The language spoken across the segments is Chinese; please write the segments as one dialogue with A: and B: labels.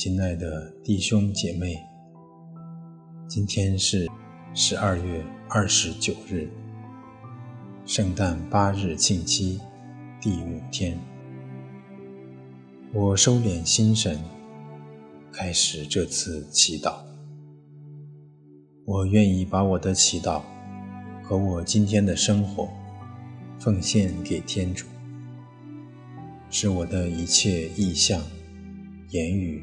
A: 亲爱的弟兄姐妹，今天是十二月二十九日，圣诞八日庆期第五天。我收敛心神，开始这次祈祷。我愿意把我的祈祷和我今天的生活奉献给天主，使我的一切意向、言语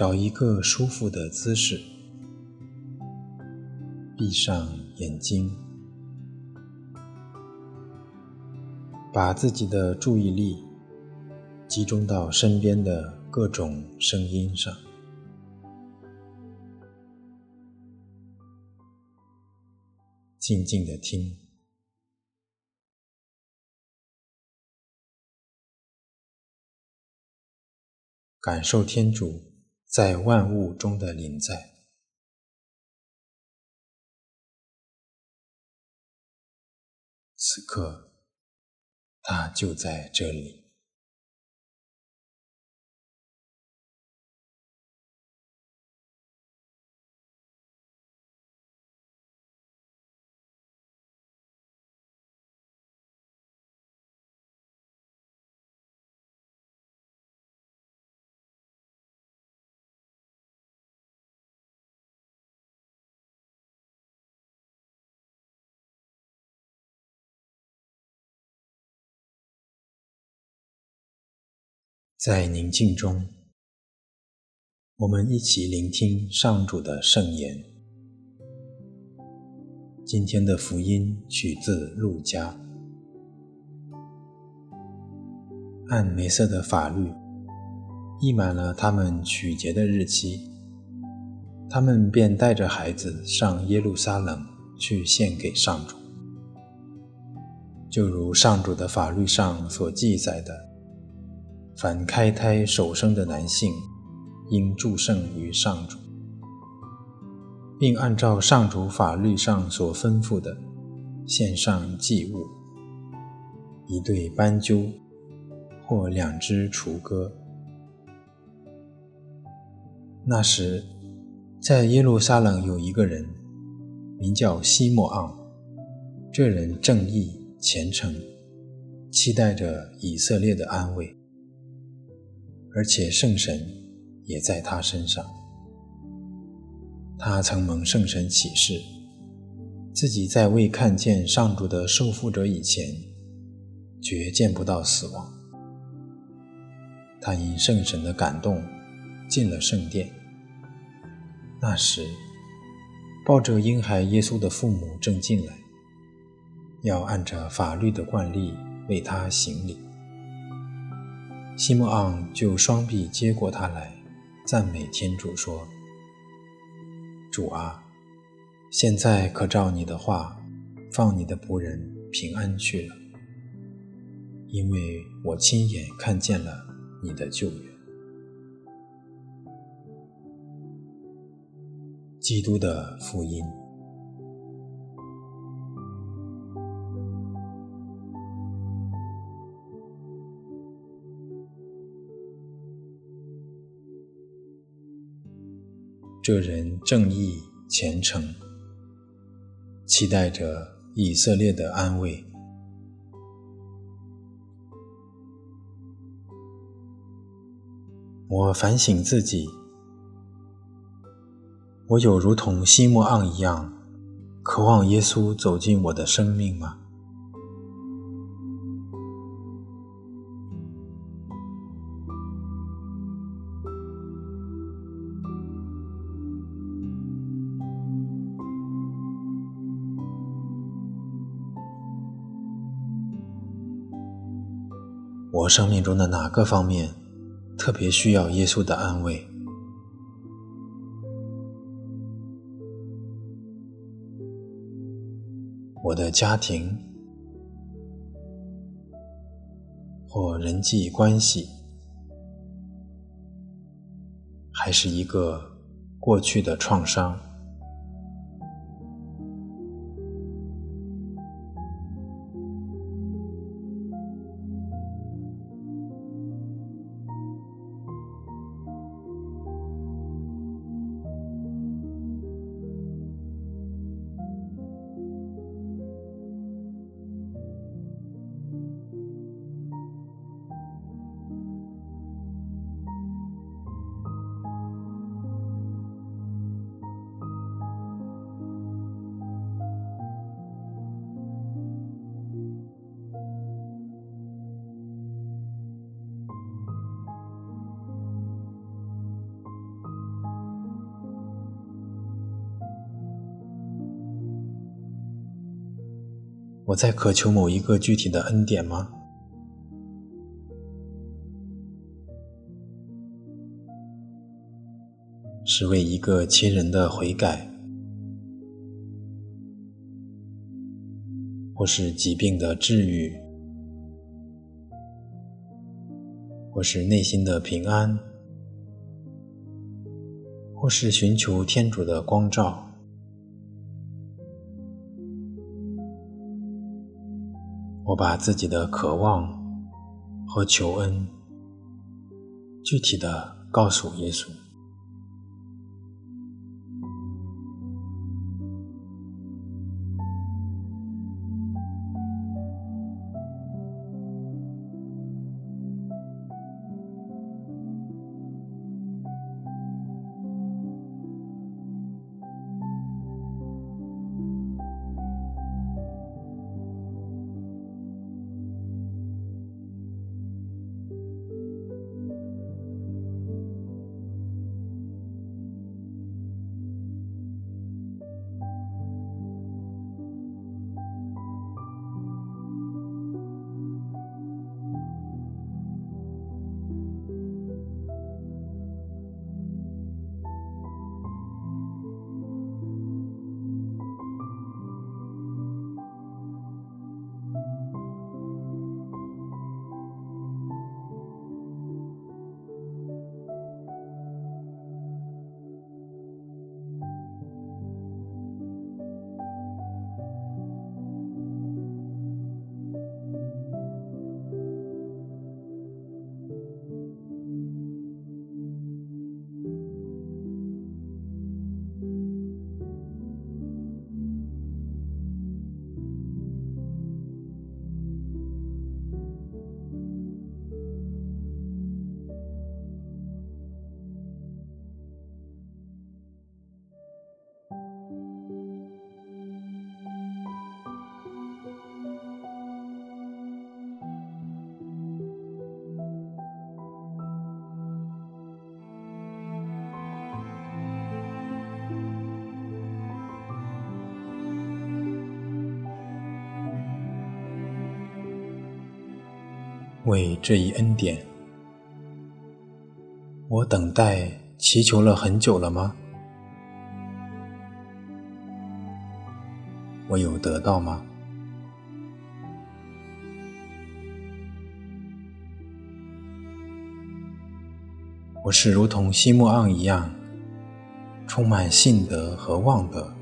A: 找一个舒服的姿势，闭上眼睛，把自己的注意力集中到身边的各种声音上，静静地听，感受天主在万物中的临在。此刻，他就在这里。在宁静中，我们一起聆听上主的圣言。今天的福音取自路加。按梅瑟的法律，溢满了他们取节的日期，他们便带着孩子上耶路撒冷去献给上主，就如上主的法律上所记载的。凡开胎首生的男性，应祝圣于上主，并按照上主法律上所吩咐的，献上祭物：一对斑鸠，或两只雏鸽。那时，在耶路撒冷有一个人，名叫西莫盎，这人正义虔诚，期待着以色列的安慰。而且圣神也在他身上。他曾蒙圣神启示，自己在未看见上主的受傅者以前，绝见不到死亡。他因圣神的感动，进了圣殿。那时，抱着婴孩耶稣的父母正进来，要按着法律的惯例为他行礼。西摩昂就双臂接过他来，赞美天主说：“主啊，现在可照你的话，放你的仆人平安去了，因为我亲眼看见了你的救援。”基督的福音。这人正义虔诚，期待着以色列的安慰。我反省自己，我有如同西莫盎一样，渴望耶稣走进我的生命吗？我生命中的哪个方面特别需要耶稣的安慰？我的家庭或人际关系还是一个过去的创伤？我在渴求某一个具体的恩典吗？是为一个亲人的悔改，或是疾病的治愈，或是内心的平安，或是寻求天主的光照。我把自己的渴望和求恩具体的告诉耶稣。为这一恩典，我等待祈求了很久了吗？我有得到吗？我是如同西默盎一样，充满信德和望德，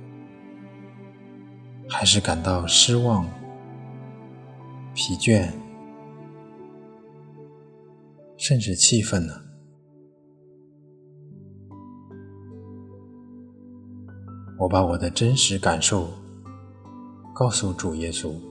A: 还是感到失望、疲倦？甚至气愤呢？我把我的真实感受告诉主耶稣。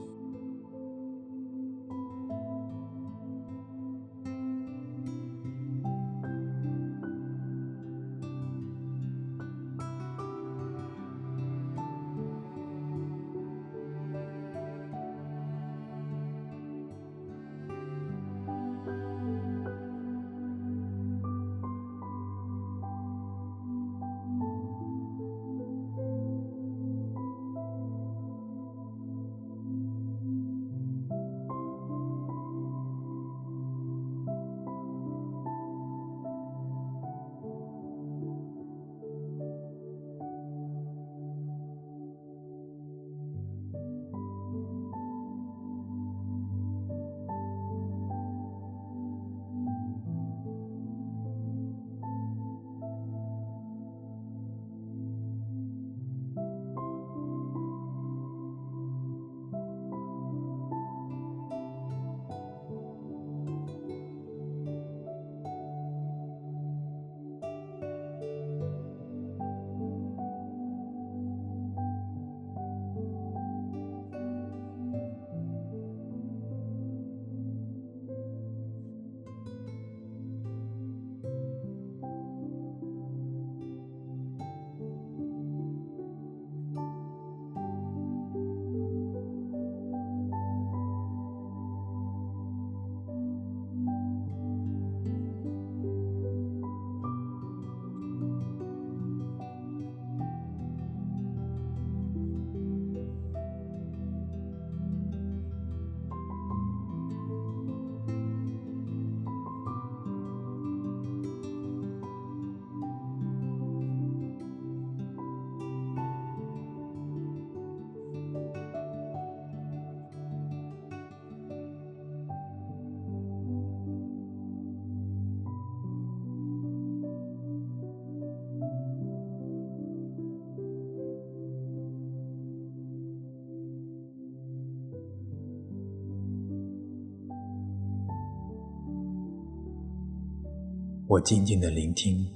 A: 我静静地聆听，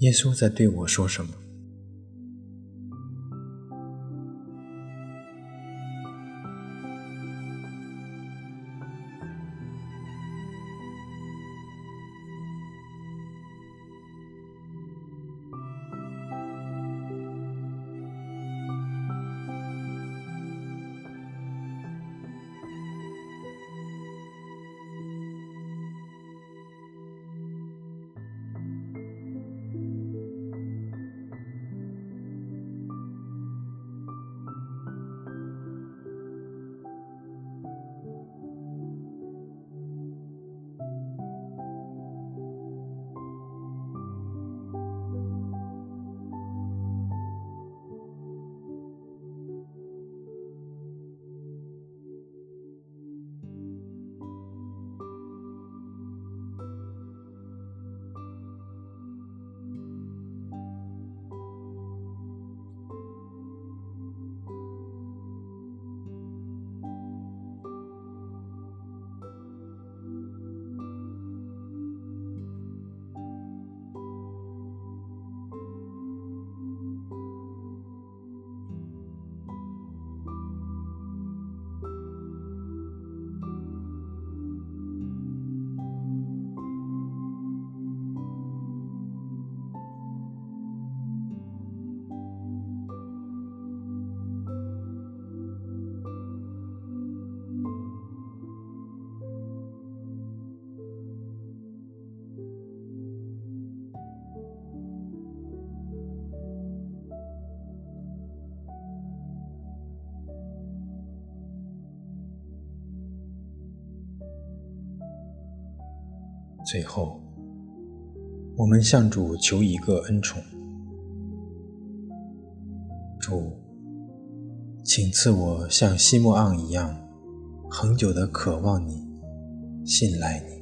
A: 耶稣在对我说什么。最后，我们向主求一个恩宠：主，请赐我像西莫昂一样，恒久的渴望你，信赖你。